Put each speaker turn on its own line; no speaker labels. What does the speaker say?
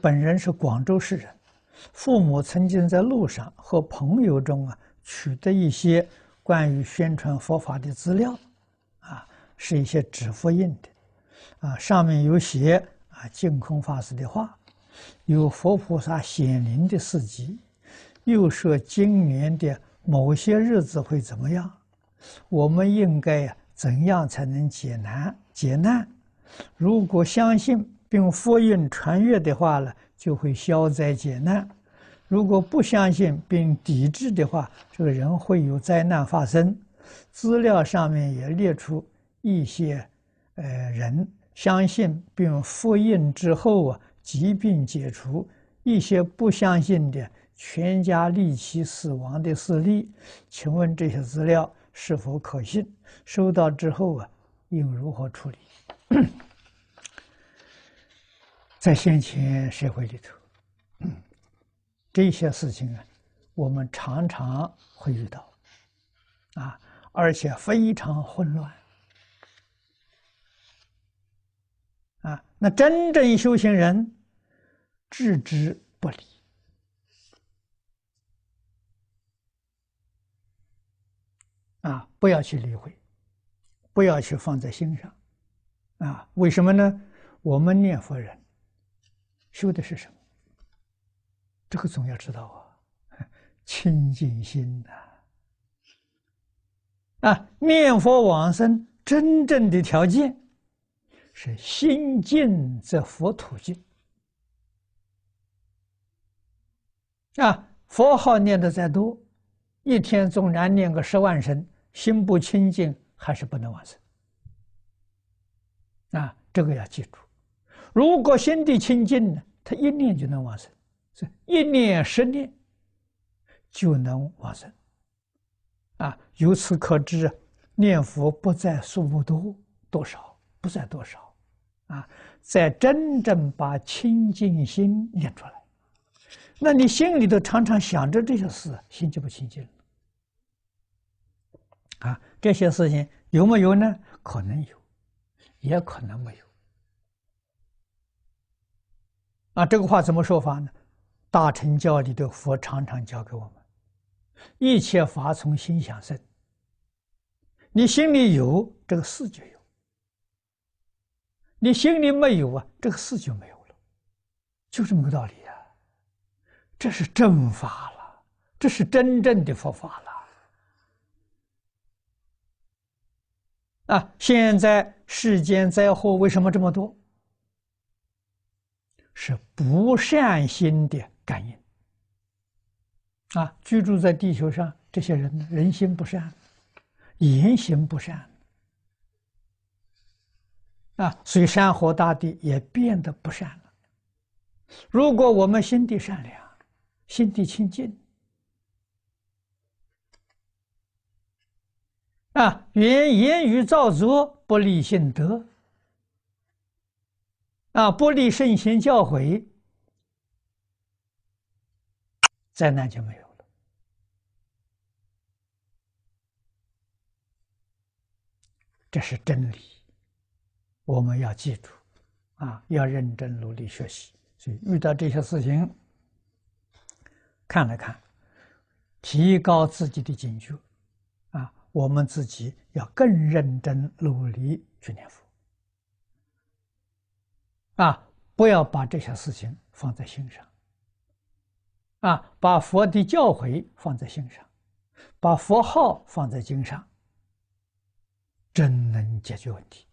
本人是广州市人，父母曾经在路上和朋友中啊取得一些关于宣传佛法的资料，啊，是一些纸复印的，啊，上面有写啊净空法师的话，有佛菩萨显灵的事迹，又说今年的某些日子会怎么样，我们应该怎样才能解难解难？如果相信并复印传阅的话呢，就会消灾解难；如果不相信并抵制的话，这个人会有灾难发生。资料上面也列出一些，呃，人相信并复印之后啊，疾病解除；一些不相信的，全家离奇死亡的事例。请问这些资料是否可信？收到之后啊，应如何处理？在先前社会里头，这些事情啊，我们常常会遇到，啊，而且非常混乱，啊，那真正修行人置之不理，啊，不要去理会，不要去放在心上，啊，为什么呢？我们念佛人。修的是什么？这个总要知道啊，清净心呐！啊，念佛往生真正的条件是心净则佛土净。啊，佛号念的再多，一天纵然念个十万声，心不清净还是不能往生。啊，这个要记住。如果心地清净呢，他一念就能往生，是一念十念就能往生。啊，由此可知，念佛不在数目多多少，不在多少，啊，在真正把清净心念出来。那你心里头常常想着这些事，心就不清净了。啊，这些事情有没有呢？可能有，也可能没有。啊，这个话怎么说法呢？大乘教里的佛常常教给我们：一切法从心想生。你心里有这个事就有；你心里没有啊，这个事就没有了，就这么个道理啊。这是正法了，这是真正的佛法了。啊，现在世间灾祸为什么这么多？是不善心的感应啊！居住在地球上这些人，人心不善，言行不善啊，所以山河大地也变得不善了。如果我们心地善良，心地清净啊，原言语造作不立信德。啊！不立圣贤教诲，灾难就没有了。这是真理，我们要记住，啊，要认真努力学习。所以遇到这些事情，看了看，提高自己的警觉，啊，我们自己要更认真努力去念佛。啊，不要把这些事情放在心上。啊，把佛的教诲放在心上，把佛号放在经上，真能解决问题。